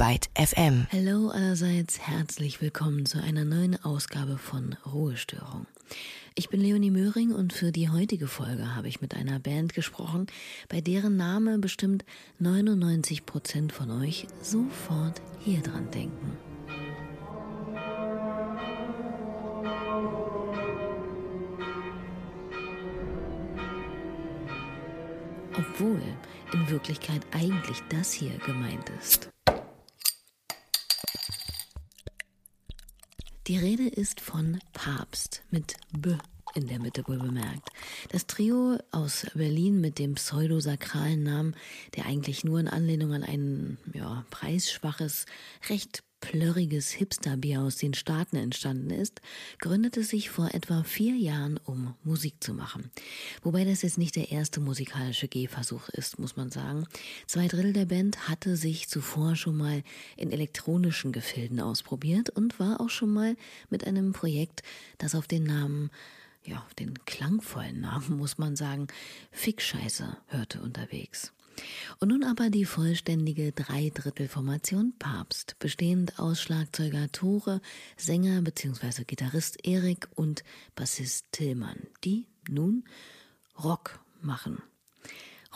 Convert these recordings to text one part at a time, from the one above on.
Byte FM. Hallo allerseits, herzlich willkommen zu einer neuen Ausgabe von Ruhestörung. Ich bin Leonie Möhring und für die heutige Folge habe ich mit einer Band gesprochen, bei deren Name bestimmt 99 Prozent von euch sofort hier dran denken. Obwohl in Wirklichkeit eigentlich das hier gemeint ist. Die Rede ist von Papst mit B in der Mitte wohl bemerkt. Das Trio aus Berlin mit dem pseudosakralen Namen, der eigentlich nur in Anlehnung an ein ja, preisschwaches, recht plörriges Hipsterbier aus den Staaten entstanden ist, gründete sich vor etwa vier Jahren, um Musik zu machen. Wobei das jetzt nicht der erste musikalische Gehversuch ist, muss man sagen. Zwei Drittel der Band hatte sich zuvor schon mal in elektronischen Gefilden ausprobiert und war auch schon mal mit einem Projekt, das auf den Namen ja, den klangvollen Namen muss man sagen, Fickscheiße hörte unterwegs. Und nun aber die vollständige Dreidrittelformation Papst, bestehend aus Schlagzeuger Tore, Sänger bzw. Gitarrist Erik und Bassist Tillmann, die nun Rock machen.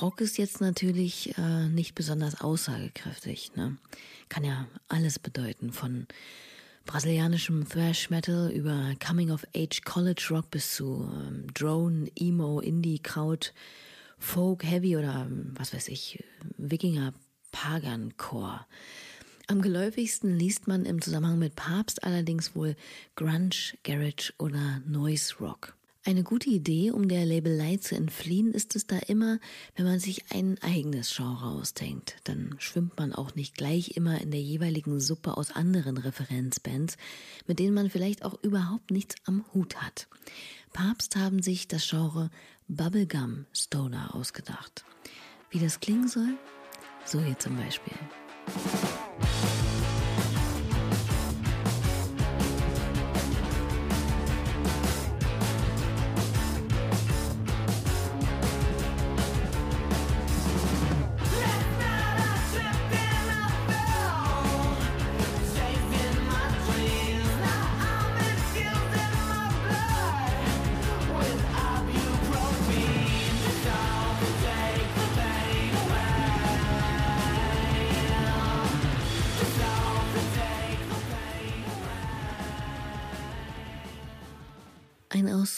Rock ist jetzt natürlich äh, nicht besonders aussagekräftig. Ne? Kann ja alles bedeuten, von brasilianischem Thrash Metal über Coming of Age College Rock bis zu ähm, Drone, Emo, Indie, Kraut, Folk, Heavy oder was weiß ich, Wikinger, Pagan Core. Am geläufigsten liest man im Zusammenhang mit Papst allerdings wohl Grunge, Garage oder Noise Rock. Eine gute Idee, um der Labelei zu entfliehen, ist es da immer, wenn man sich ein eigenes Genre ausdenkt. Dann schwimmt man auch nicht gleich immer in der jeweiligen Suppe aus anderen Referenzbands, mit denen man vielleicht auch überhaupt nichts am Hut hat. Papst haben sich das Genre Bubblegum Stoner ausgedacht. Wie das klingen soll? So hier zum Beispiel.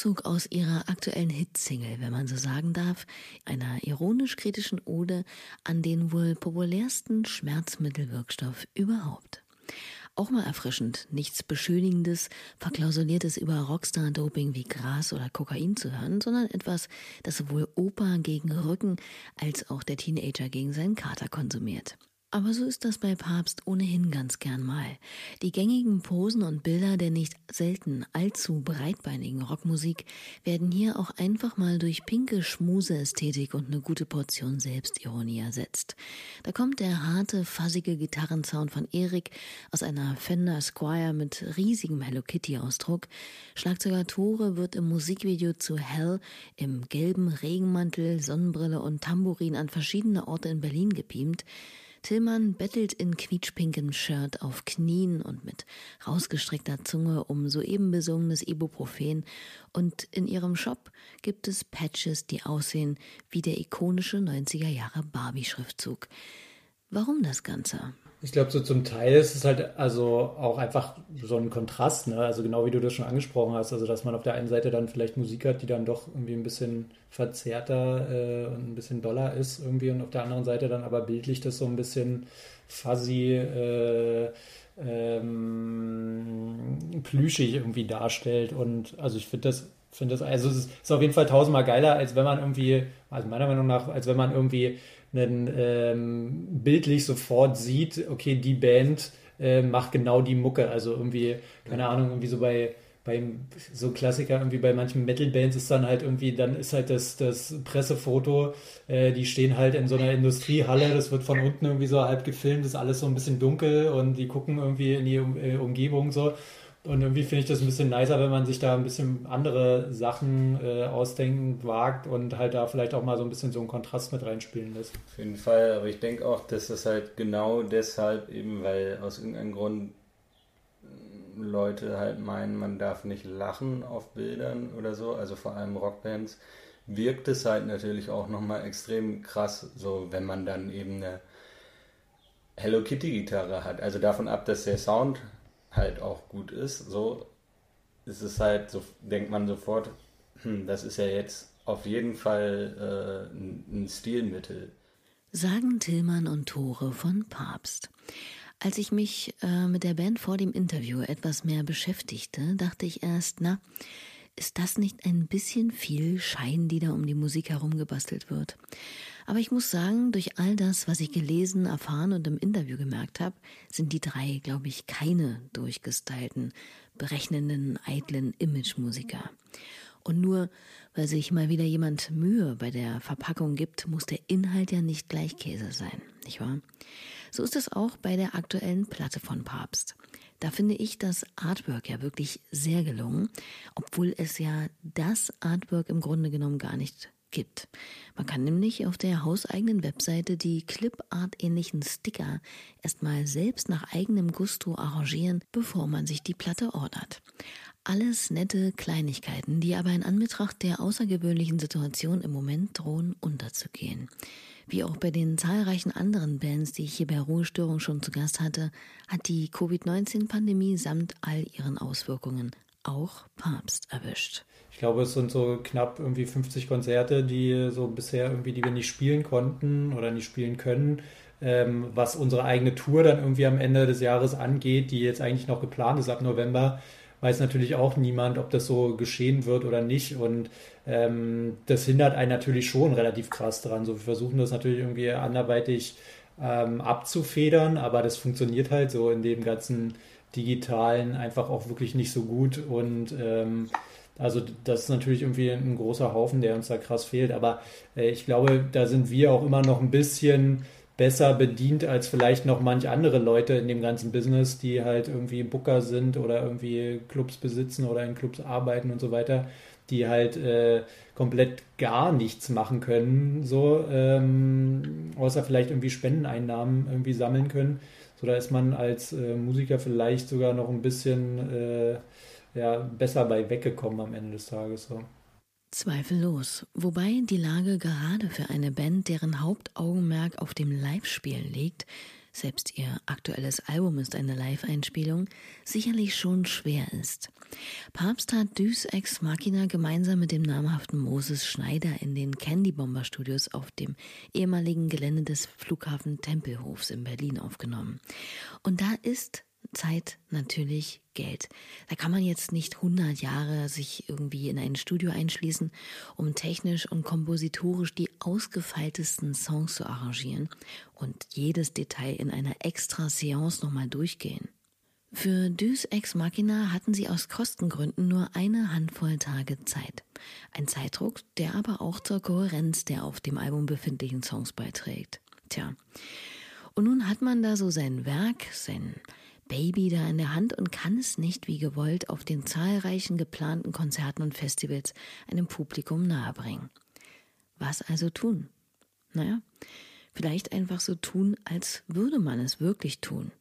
Auszug aus ihrer aktuellen Hitsingle, wenn man so sagen darf, einer ironisch-kritischen Ode an den wohl populärsten Schmerzmittelwirkstoff überhaupt. Auch mal erfrischend, nichts Beschönigendes, Verklausuliertes über Rockstar-Doping wie Gras oder Kokain zu hören, sondern etwas, das sowohl Opa gegen Rücken als auch der Teenager gegen seinen Kater konsumiert. Aber so ist das bei Papst ohnehin ganz gern mal. Die gängigen Posen und Bilder der nicht selten allzu breitbeinigen Rockmusik werden hier auch einfach mal durch pinke Schmuse-Ästhetik und eine gute Portion Selbstironie ersetzt. Da kommt der harte, fassige Gitarrensound von Erik aus einer Fender Squire mit riesigem Hello Kitty-Ausdruck. Schlagzeuger Tore wird im Musikvideo zu Hell im gelben Regenmantel, Sonnenbrille und Tambourin an verschiedene Orte in Berlin gebeamt. Tillmann bettelt in quietschpinkem Shirt auf Knien und mit rausgestreckter Zunge um soeben besungenes Ibuprofen und in ihrem Shop gibt es Patches, die aussehen wie der ikonische 90er Jahre Barbie-Schriftzug. Warum das Ganze? Ich glaube, so zum Teil ist es halt also auch einfach so ein Kontrast, ne? Also genau wie du das schon angesprochen hast, also dass man auf der einen Seite dann vielleicht Musik hat, die dann doch irgendwie ein bisschen verzerrter äh, und ein bisschen doller ist irgendwie und auf der anderen Seite dann aber bildlich das so ein bisschen fuzzy, äh, ähm, plüschig irgendwie darstellt und also ich finde das finde das also es ist auf jeden Fall tausendmal geiler als wenn man irgendwie also meiner Meinung nach als wenn man irgendwie einen, ähm, bildlich sofort sieht, okay, die Band äh, macht genau die Mucke. Also irgendwie, keine Ahnung, irgendwie so bei beim so Klassiker irgendwie bei manchen Metal-Bands ist dann halt irgendwie, dann ist halt das, das Pressefoto, äh, die stehen halt in so einer Industriehalle, das wird von unten irgendwie so halb gefilmt, ist alles so ein bisschen dunkel und die gucken irgendwie in die um, äh, Umgebung so. Und irgendwie finde ich das ein bisschen nicer, wenn man sich da ein bisschen andere Sachen äh, ausdenken wagt und halt da vielleicht auch mal so ein bisschen so einen Kontrast mit reinspielen lässt. Auf jeden Fall, aber ich denke auch, dass das halt genau deshalb eben, weil aus irgendeinem Grund Leute halt meinen, man darf nicht lachen auf Bildern oder so, also vor allem Rockbands, wirkt es halt natürlich auch nochmal extrem krass, so wenn man dann eben eine Hello Kitty Gitarre hat. Also davon ab, dass der Sound halt auch gut ist, so ist es halt, so denkt man sofort, hm, das ist ja jetzt auf jeden Fall äh, ein Stilmittel. Sagen Tillmann und Tore von Papst. Als ich mich äh, mit der Band vor dem Interview etwas mehr beschäftigte, dachte ich erst, na, ist das nicht ein bisschen viel Schein, die da um die Musik herum gebastelt wird? Aber ich muss sagen, durch all das, was ich gelesen, erfahren und im Interview gemerkt habe, sind die drei, glaube ich, keine durchgestylten, berechnenden, eitlen Image-Musiker. Und nur weil sich mal wieder jemand Mühe bei der Verpackung gibt, muss der Inhalt ja nicht gleich Käse sein, nicht wahr? So ist es auch bei der aktuellen Platte von Papst. Da finde ich das Artwork ja wirklich sehr gelungen, obwohl es ja das Artwork im Grunde genommen gar nicht gibt. Man kann nämlich auf der hauseigenen Webseite die Clipart-ähnlichen Sticker erstmal selbst nach eigenem Gusto arrangieren, bevor man sich die Platte ordert. Alles nette Kleinigkeiten, die aber in Anbetracht der außergewöhnlichen Situation im Moment drohen unterzugehen. Wie auch bei den zahlreichen anderen Bands, die ich hier bei Ruhestörung schon zu Gast hatte, hat die Covid-19-Pandemie samt all ihren Auswirkungen auch Papst erwischt. Ich glaube, es sind so knapp irgendwie 50 Konzerte, die so bisher irgendwie, die wir nicht spielen konnten oder nicht spielen können. Ähm, was unsere eigene Tour dann irgendwie am Ende des Jahres angeht, die jetzt eigentlich noch geplant ist ab November, weiß natürlich auch niemand, ob das so geschehen wird oder nicht. Und ähm, das hindert einen natürlich schon relativ krass dran. So, wir versuchen das natürlich irgendwie anderweitig ähm, abzufedern, aber das funktioniert halt so in dem ganzen digitalen einfach auch wirklich nicht so gut. Und ähm, also das ist natürlich irgendwie ein großer Haufen, der uns da krass fehlt. Aber äh, ich glaube, da sind wir auch immer noch ein bisschen besser bedient als vielleicht noch manch andere Leute in dem ganzen Business, die halt irgendwie Booker sind oder irgendwie Clubs besitzen oder in Clubs arbeiten und so weiter, die halt äh, komplett gar nichts machen können, so ähm, außer vielleicht irgendwie Spendeneinnahmen irgendwie sammeln können. So da ist man als äh, Musiker vielleicht sogar noch ein bisschen äh, ja, besser bei weggekommen am Ende des Tages. So. Zweifellos. Wobei die Lage gerade für eine Band, deren Hauptaugenmerk auf dem Live-Spielen liegt, selbst ihr aktuelles Album ist eine Live-Einspielung, sicherlich schon schwer ist. Papst hat Düs Ex Machina gemeinsam mit dem namhaften Moses Schneider in den Candy Bomber Studios auf dem ehemaligen Gelände des Flughafen Tempelhofs in Berlin aufgenommen. Und da ist Zeit natürlich Geld. Da kann man jetzt nicht 100 Jahre sich irgendwie in ein Studio einschließen, um technisch und kompositorisch die ausgefeiltesten Songs zu arrangieren und jedes Detail in einer extra Seance nochmal durchgehen. Für Düs Ex Machina hatten sie aus Kostengründen nur eine Handvoll Tage Zeit. Ein Zeitdruck, der aber auch zur Kohärenz der auf dem Album befindlichen Songs beiträgt. Tja. Und nun hat man da so sein Werk, sein Baby da in der Hand und kann es nicht wie gewollt auf den zahlreichen geplanten Konzerten und Festivals einem Publikum nahebringen. Was also tun? Naja, vielleicht einfach so tun, als würde man es wirklich tun.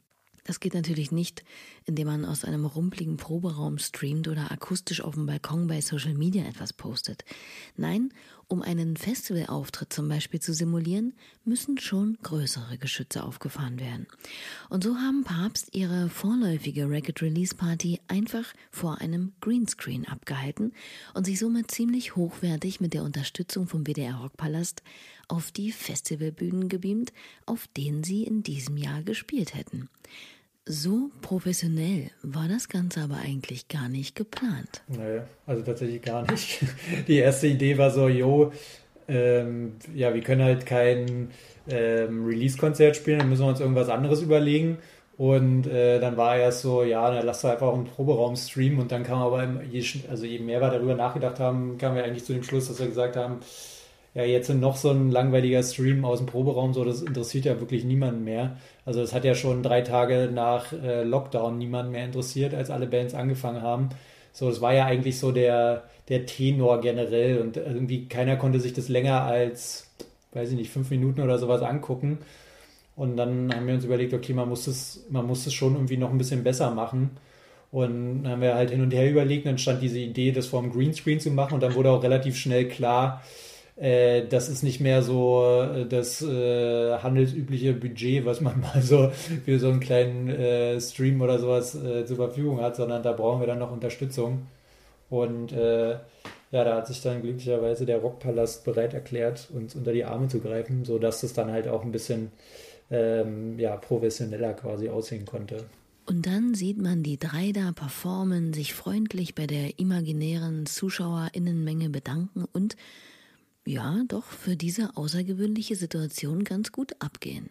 Das geht natürlich nicht, indem man aus einem rumpligen Proberaum streamt oder akustisch auf dem Balkon bei Social Media etwas postet. Nein, um einen Festivalauftritt zum Beispiel zu simulieren, müssen schon größere Geschütze aufgefahren werden. Und so haben Papst ihre vorläufige Record Release Party einfach vor einem Greenscreen abgehalten und sich somit ziemlich hochwertig mit der Unterstützung vom WDR Rockpalast auf die Festivalbühnen gebeamt, auf denen sie in diesem Jahr gespielt hätten. So professionell war das Ganze aber eigentlich gar nicht geplant. Naja, also tatsächlich gar nicht. Die erste Idee war so, jo, ähm, ja, wir können halt kein ähm, Release-Konzert spielen, dann müssen wir uns irgendwas anderes überlegen. Und äh, dann war erst so, ja, dann lass doch einfach auch einen Proberaum streamen. Und dann kam aber, je, also je mehr wir darüber nachgedacht haben, kamen wir eigentlich zu dem Schluss, dass wir gesagt haben, ja, jetzt noch so ein langweiliger Stream aus dem Proberaum, so, das interessiert ja wirklich niemanden mehr. Also es hat ja schon drei Tage nach äh, Lockdown niemanden mehr interessiert, als alle Bands angefangen haben. So, das war ja eigentlich so der, der Tenor generell und irgendwie keiner konnte sich das länger als, weiß ich nicht, fünf Minuten oder sowas angucken. Und dann haben wir uns überlegt, okay, man muss es, man muss es schon irgendwie noch ein bisschen besser machen. Und dann haben wir halt hin und her überlegt, dann stand diese Idee, das vor dem Greenscreen zu machen und dann wurde auch relativ schnell klar, äh, das ist nicht mehr so äh, das äh, handelsübliche Budget, was man mal so für so einen kleinen äh, Stream oder sowas äh, zur Verfügung hat, sondern da brauchen wir dann noch Unterstützung. Und ja, da hat sich dann glücklicherweise der Rockpalast bereit erklärt, uns unter die Arme zu greifen, sodass es dann halt auch ein bisschen ähm, ja, professioneller quasi aussehen konnte. Und dann sieht man die drei da performen, sich freundlich bei der imaginären Zuschauerinnenmenge bedanken und ja, doch für diese außergewöhnliche Situation ganz gut abgehen.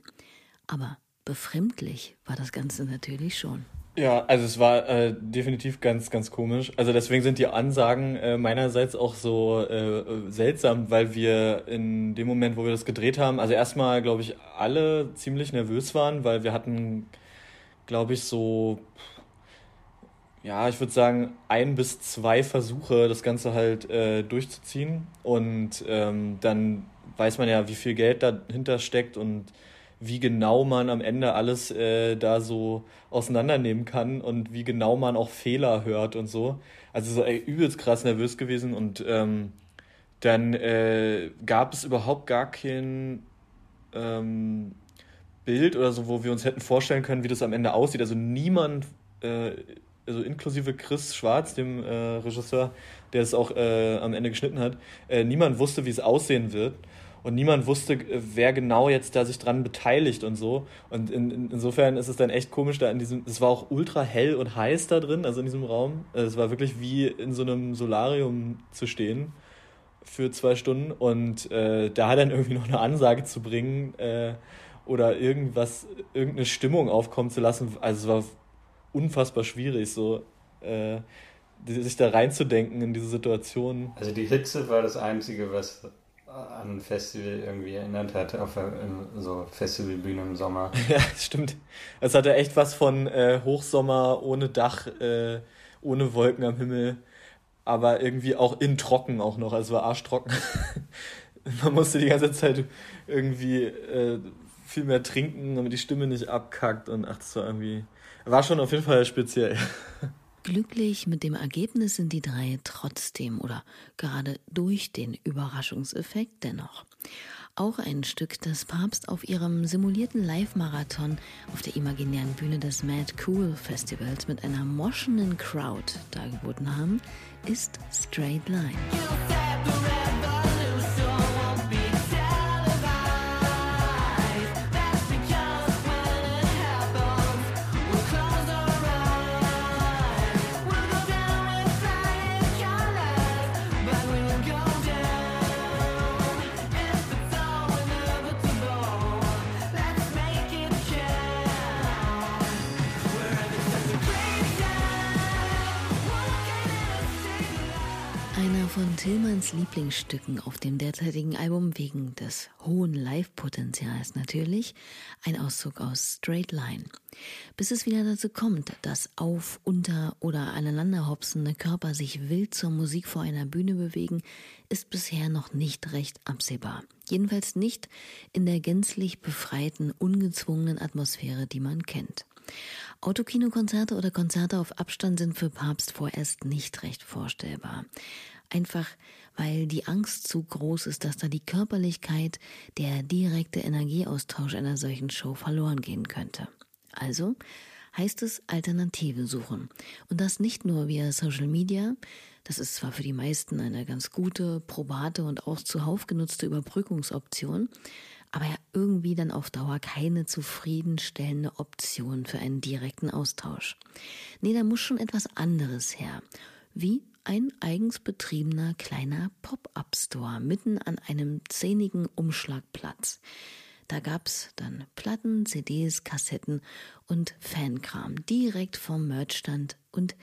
Aber befremdlich war das Ganze natürlich schon. Ja, also es war äh, definitiv ganz, ganz komisch. Also deswegen sind die Ansagen äh, meinerseits auch so äh, seltsam, weil wir in dem Moment, wo wir das gedreht haben, also erstmal, glaube ich, alle ziemlich nervös waren, weil wir hatten, glaube ich, so ja, ich würde sagen, ein bis zwei Versuche, das Ganze halt äh, durchzuziehen. Und ähm, dann weiß man ja, wie viel Geld dahinter steckt und wie genau man am Ende alles äh, da so auseinandernehmen kann und wie genau man auch Fehler hört und so. Also so ey, übelst krass nervös gewesen und ähm, dann äh, gab es überhaupt gar kein ähm, Bild oder so, wo wir uns hätten vorstellen können, wie das am Ende aussieht. Also niemand äh, also inklusive Chris Schwarz, dem äh, Regisseur, der es auch äh, am Ende geschnitten hat, äh, niemand wusste, wie es aussehen wird. Und niemand wusste, äh, wer genau jetzt da sich dran beteiligt und so. Und in, in, insofern ist es dann echt komisch, da in diesem, es war auch ultra hell und heiß da drin, also in diesem Raum. Äh, es war wirklich wie in so einem Solarium zu stehen für zwei Stunden. Und äh, da dann irgendwie noch eine Ansage zu bringen äh, oder irgendwas, irgendeine Stimmung aufkommen zu lassen, also es war unfassbar schwierig, so äh, sich da reinzudenken in diese Situation. Also die Hitze war das Einzige, was an ein Festival irgendwie erinnert hat, auf so Festivalbühne im Sommer. ja, stimmt. Es hatte echt was von äh, Hochsommer ohne Dach, äh, ohne Wolken am Himmel, aber irgendwie auch in trocken auch noch, also es war arschtrocken. Man musste die ganze Zeit irgendwie äh, viel mehr trinken, damit die Stimme nicht abkackt und ach, das war irgendwie war schon auf jeden Fall speziell. Glücklich mit dem Ergebnis sind die drei trotzdem oder gerade durch den Überraschungseffekt dennoch. Auch ein Stück, das Papst auf ihrem simulierten Live-Marathon auf der imaginären Bühne des Mad Cool Festivals mit einer moschenden Crowd dargeboten haben, ist Straight Line. Lieblingsstücken auf dem derzeitigen Album wegen des hohen Live-Potenzials natürlich ein Auszug aus Straight Line. Bis es wieder dazu kommt, dass auf, unter oder aneinanderhopsende Körper sich wild zur Musik vor einer Bühne bewegen, ist bisher noch nicht recht absehbar. Jedenfalls nicht in der gänzlich befreiten, ungezwungenen Atmosphäre, die man kennt. Autokinokonzerte oder Konzerte auf Abstand sind für Papst vorerst nicht recht vorstellbar. Einfach weil die Angst zu groß ist, dass da die Körperlichkeit, der direkte Energieaustausch einer solchen Show verloren gehen könnte. Also heißt es Alternative suchen. Und das nicht nur via Social Media, das ist zwar für die meisten eine ganz gute, probate und auch zuhauf genutzte Überbrückungsoption, aber ja irgendwie dann auf Dauer keine zufriedenstellende Option für einen direkten Austausch. Nee, da muss schon etwas anderes her. Wie ein eigens betriebener kleiner Pop-up-Store mitten an einem zähnigen Umschlagplatz. Da gab's dann Platten, CDs, Kassetten und Fankram direkt vom Merchstand und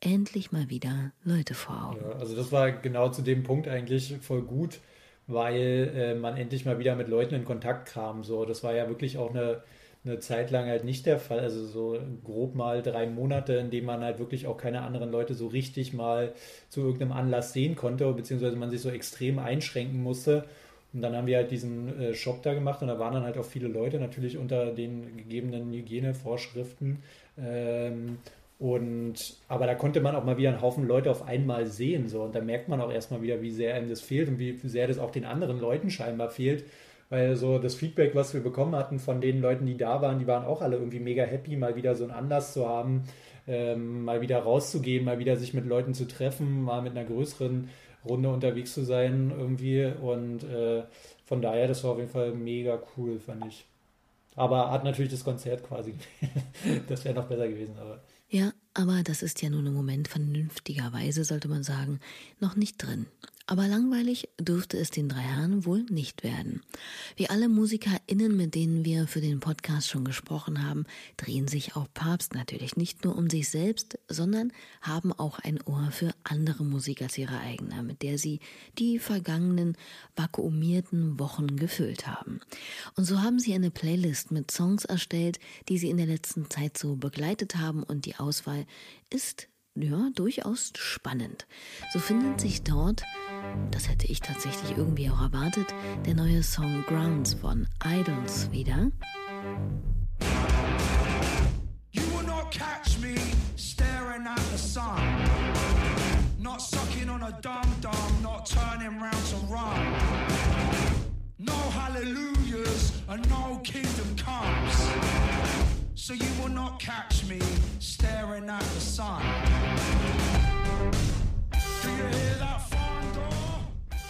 endlich mal wieder Leute vor Augen. Ja, also das war genau zu dem Punkt eigentlich voll gut, weil äh, man endlich mal wieder mit Leuten in Kontakt kam. So, das war ja wirklich auch eine, eine Zeit lang halt nicht der Fall. Also so grob mal drei Monate, in denen man halt wirklich auch keine anderen Leute so richtig mal zu irgendeinem Anlass sehen konnte, beziehungsweise man sich so extrem einschränken musste. Und dann haben wir halt diesen äh, Shop da gemacht und da waren dann halt auch viele Leute, natürlich unter den gegebenen Hygienevorschriften. Ähm, und aber da konnte man auch mal wieder einen Haufen Leute auf einmal sehen. So. Und da merkt man auch erstmal wieder, wie sehr einem das fehlt und wie sehr das auch den anderen Leuten scheinbar fehlt. Weil so das Feedback, was wir bekommen hatten von den Leuten, die da waren, die waren auch alle irgendwie mega happy, mal wieder so einen Anlass zu haben, ähm, mal wieder rauszugehen, mal wieder sich mit Leuten zu treffen, mal mit einer größeren Runde unterwegs zu sein irgendwie. Und äh, von daher, das war auf jeden Fall mega cool, fand ich. Aber hat natürlich das Konzert quasi. das wäre noch besser gewesen, aber. Ja, aber das ist ja nun im Moment vernünftigerweise, sollte man sagen, noch nicht drin. Aber langweilig dürfte es den drei Herren wohl nicht werden. Wie alle MusikerInnen, mit denen wir für den Podcast schon gesprochen haben, drehen sich auch Papst natürlich nicht nur um sich selbst, sondern haben auch ein Ohr für andere Musik als ihre eigene, mit der sie die vergangenen vakuumierten Wochen gefüllt haben. Und so haben sie eine Playlist mit Songs erstellt, die sie in der letzten Zeit so begleitet haben und die Auswahl ist ja, durchaus spannend. So findet sich dort, das hätte ich tatsächlich irgendwie auch erwartet, der neue Song Grounds von Idols wieder. You will not catch me staring at the sun. Not sucking on a dum-dum, not turning round to run. No hallelujahs and no kingdom comes. So you will not catch me staring at the sun. Do you hear that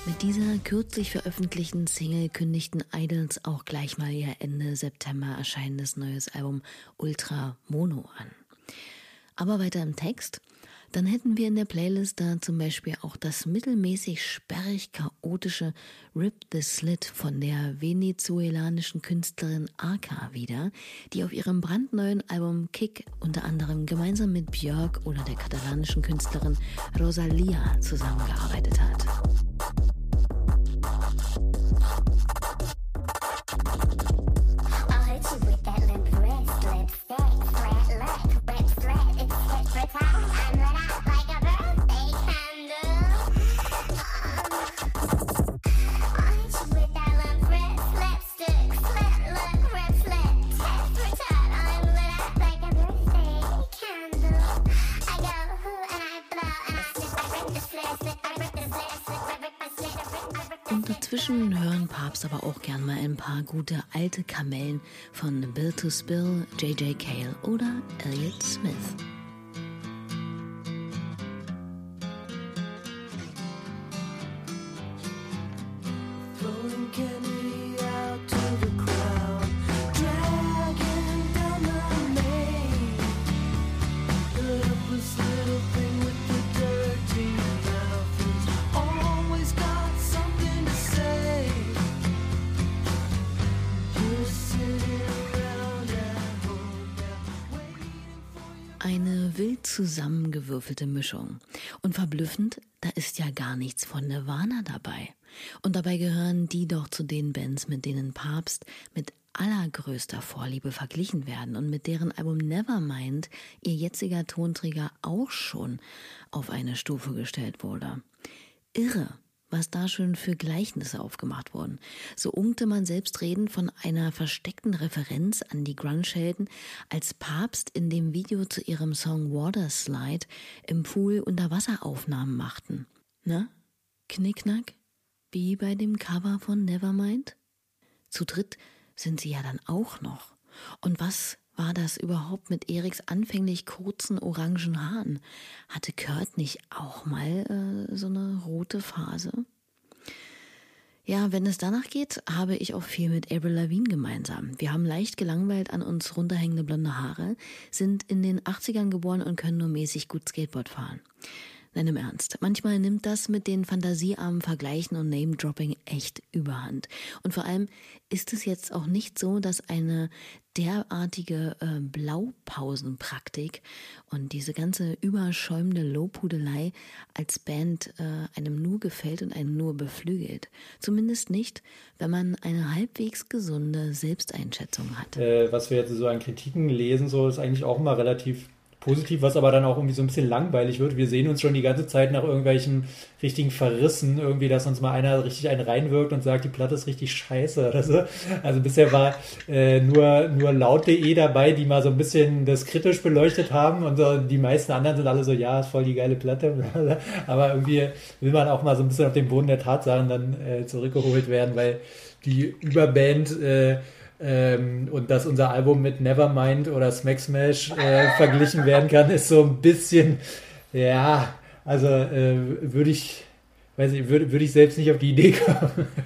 Mit dieser kürzlich veröffentlichten Single kündigten Idols auch gleich mal ihr Ende September erscheinendes neues Album Ultra Mono an. Aber weiter im Text dann hätten wir in der Playlist da zum Beispiel auch das mittelmäßig sperrig chaotische Rip the Slit von der venezuelanischen Künstlerin Arca wieder, die auf ihrem brandneuen Album Kick unter anderem gemeinsam mit Björk oder der katalanischen Künstlerin Rosalia zusammengearbeitet hat. Inzwischen hören Papst aber auch gern mal ein paar gute alte Kamellen von Bill to Spill, J.J. Cale oder Elliott Smith. Zusammengewürfelte Mischung. Und verblüffend, da ist ja gar nichts von Nirvana dabei. Und dabei gehören die doch zu den Bands, mit denen Papst mit allergrößter Vorliebe verglichen werden und mit deren Album Nevermind ihr jetziger Tonträger auch schon auf eine Stufe gestellt wurde. Irre, was da schon für Gleichnisse aufgemacht wurden. So unkte man selbstredend von einer versteckten Referenz an die Grunge-Helden, als Papst in dem Video zu ihrem Song Water Slide im Pool Unterwasseraufnahmen machten. Na? Knickknack? Wie bei dem Cover von Nevermind? Zu dritt sind sie ja dann auch noch. Und was war das überhaupt mit Eriks anfänglich kurzen orangen Haaren? Hatte Kurt nicht auch mal äh, so eine rote Phase? Ja, wenn es danach geht, habe ich auch viel mit Avril Lavigne gemeinsam. Wir haben leicht gelangweilt an uns runterhängende blonde Haare, sind in den 80ern geboren und können nur mäßig gut Skateboard fahren. Nein, im Ernst. Manchmal nimmt das mit den fantasiearmen Vergleichen und Name-Dropping echt überhand. Und vor allem ist es jetzt auch nicht so, dass eine derartige äh, Blaupausenpraktik und diese ganze überschäumende Lobhudelei als Band äh, einem nur gefällt und einen nur beflügelt. Zumindest nicht, wenn man eine halbwegs gesunde Selbsteinschätzung hat. Äh, was wir jetzt so an Kritiken lesen, so ist eigentlich auch immer relativ positiv, was aber dann auch irgendwie so ein bisschen langweilig wird. Wir sehen uns schon die ganze Zeit nach irgendwelchen richtigen Verrissen, irgendwie, dass uns mal einer richtig einen reinwirkt und sagt, die Platte ist richtig scheiße oder so. Also bisher war äh, nur, nur laut.de dabei, die mal so ein bisschen das kritisch beleuchtet haben und so, die meisten anderen sind alle so, ja, ist voll die geile Platte. aber irgendwie will man auch mal so ein bisschen auf den Boden der Tatsachen dann äh, zurückgeholt werden, weil die Überband äh, ähm, und dass unser Album mit Nevermind oder Smack Smash äh, verglichen werden kann, ist so ein bisschen, ja, also äh, würde ich, weiß ich, würde, würde ich selbst nicht auf die Idee kommen.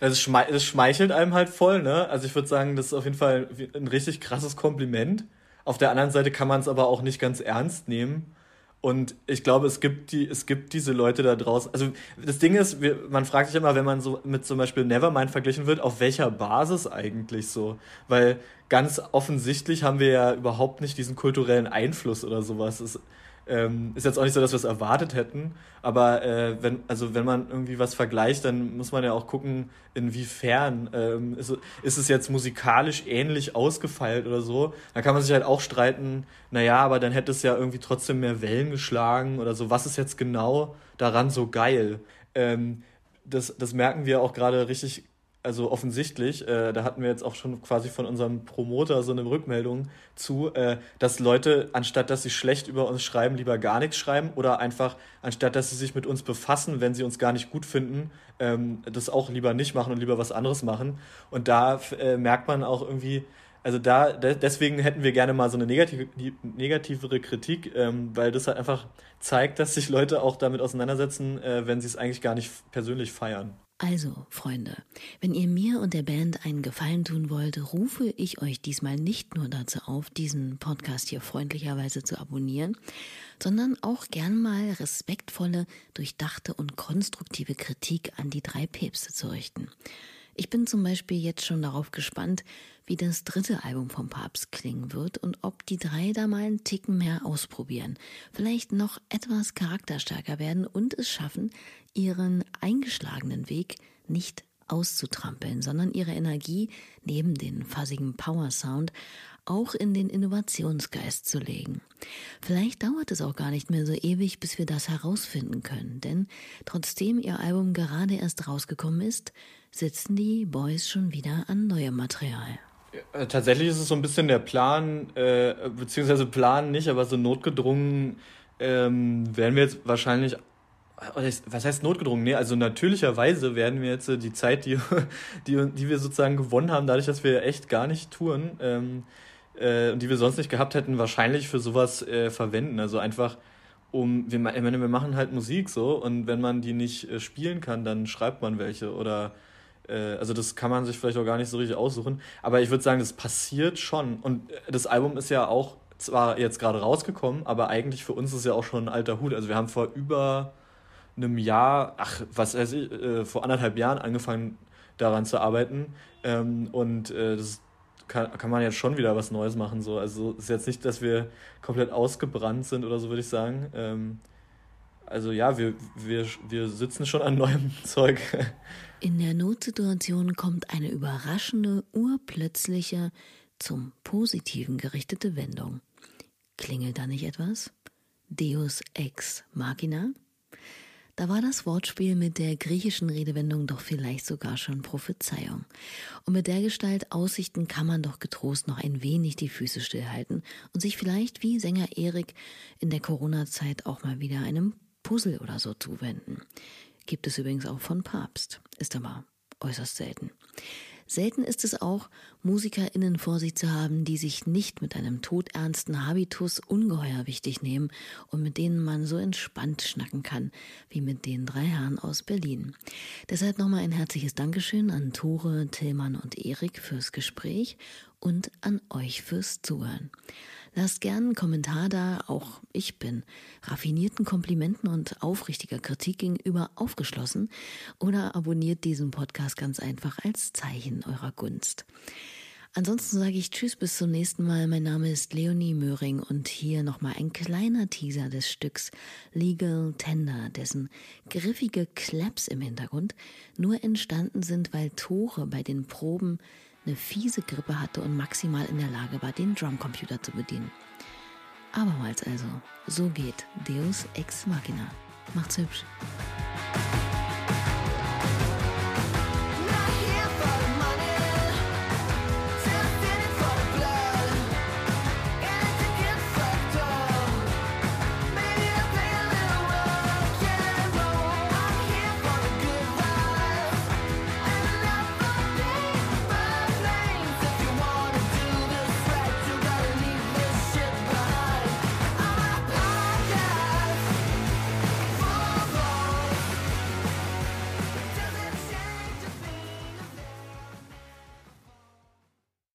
Es, schme schmeichelt einem halt voll, ne? Also ich würde sagen, das ist auf jeden Fall ein richtig krasses Kompliment. Auf der anderen Seite kann man es aber auch nicht ganz ernst nehmen. Und ich glaube, es gibt die, es gibt diese Leute da draußen. Also das Ding ist, wir, man fragt sich immer, wenn man so mit zum Beispiel Nevermind verglichen wird, auf welcher Basis eigentlich so? Weil ganz offensichtlich haben wir ja überhaupt nicht diesen kulturellen Einfluss oder sowas. Es, ähm, ist jetzt auch nicht so, dass wir es erwartet hätten, aber äh, wenn, also wenn man irgendwie was vergleicht, dann muss man ja auch gucken, inwiefern ähm, ist, ist es jetzt musikalisch ähnlich ausgefeilt oder so. Da kann man sich halt auch streiten, naja, aber dann hätte es ja irgendwie trotzdem mehr Wellen geschlagen oder so. Was ist jetzt genau daran so geil? Ähm, das, das merken wir auch gerade richtig also offensichtlich, äh, da hatten wir jetzt auch schon quasi von unserem Promoter so eine Rückmeldung zu, äh, dass Leute, anstatt dass sie schlecht über uns schreiben, lieber gar nichts schreiben oder einfach, anstatt dass sie sich mit uns befassen, wenn sie uns gar nicht gut finden, ähm, das auch lieber nicht machen und lieber was anderes machen. Und da äh, merkt man auch irgendwie, also da, deswegen hätten wir gerne mal so eine negative, negativere Kritik, ähm, weil das halt einfach zeigt, dass sich Leute auch damit auseinandersetzen, äh, wenn sie es eigentlich gar nicht persönlich feiern. Also, Freunde, wenn ihr mir und der Band einen Gefallen tun wollt, rufe ich euch diesmal nicht nur dazu auf, diesen Podcast hier freundlicherweise zu abonnieren, sondern auch gern mal respektvolle, durchdachte und konstruktive Kritik an die drei Päpste zu richten. Ich bin zum Beispiel jetzt schon darauf gespannt, wie das dritte Album vom Papst klingen wird und ob die drei da mal einen Ticken mehr ausprobieren, vielleicht noch etwas charakterstärker werden und es schaffen, ihren eingeschlagenen Weg nicht auszutrampeln, sondern ihre Energie neben den fassigen Power Sound auch in den Innovationsgeist zu legen. Vielleicht dauert es auch gar nicht mehr so ewig, bis wir das herausfinden können, denn trotzdem ihr Album gerade erst rausgekommen ist, sitzen die Boys schon wieder an neuem Material. Äh, tatsächlich ist es so ein bisschen der Plan, äh, beziehungsweise Plan nicht, aber so notgedrungen ähm, werden wir jetzt wahrscheinlich, was heißt notgedrungen? Nee, also natürlicherweise werden wir jetzt die Zeit, die, die, die wir sozusagen gewonnen haben, dadurch, dass wir echt gar nicht touren ähm, äh, die wir sonst nicht gehabt hätten, wahrscheinlich für sowas äh, verwenden. Also einfach um, wir, ich meine, wir machen halt Musik so und wenn man die nicht äh, spielen kann, dann schreibt man welche oder äh, also das kann man sich vielleicht auch gar nicht so richtig aussuchen. Aber ich würde sagen, das passiert schon. Und äh, das Album ist ja auch zwar jetzt gerade rausgekommen, aber eigentlich für uns ist ja auch schon ein alter Hut. Also wir haben vor über einem Jahr, ach, was weiß ich, äh, vor anderthalb Jahren angefangen daran zu arbeiten. Ähm, und das kann, kann man jetzt schon wieder was Neues machen. So. Also es ist jetzt nicht, dass wir komplett ausgebrannt sind oder so, würde ich sagen. Ähm, also ja, wir, wir, wir sitzen schon an neuem Zeug. In der Notsituation kommt eine überraschende, urplötzliche, zum Positiven gerichtete Wendung. Klingelt da nicht etwas? Deus ex machina? Da war das Wortspiel mit der griechischen Redewendung doch vielleicht sogar schon Prophezeiung. Und mit der Gestalt Aussichten kann man doch getrost noch ein wenig die Füße stillhalten und sich vielleicht wie Sänger Erik in der Corona-Zeit auch mal wieder einem Puzzle oder so zuwenden. Gibt es übrigens auch von Papst, ist aber äußerst selten. Selten ist es auch, MusikerInnen vor sich zu haben, die sich nicht mit einem todernsten Habitus ungeheuer wichtig nehmen und mit denen man so entspannt schnacken kann, wie mit den drei Herren aus Berlin. Deshalb nochmal ein herzliches Dankeschön an Tore, Tillmann und Erik fürs Gespräch und an euch fürs Zuhören. Lasst gern einen Kommentar da, auch ich bin raffinierten Komplimenten und aufrichtiger Kritik gegenüber aufgeschlossen oder abonniert diesen Podcast ganz einfach als Zeichen eurer Gunst. Ansonsten sage ich Tschüss bis zum nächsten Mal. Mein Name ist Leonie Möhring und hier nochmal ein kleiner Teaser des Stücks Legal Tender, dessen griffige Claps im Hintergrund nur entstanden sind, weil Tore bei den Proben eine fiese Grippe hatte und maximal in der Lage war, den Drumcomputer zu bedienen. Abermals also, so geht Deus Ex Machina. Macht's hübsch.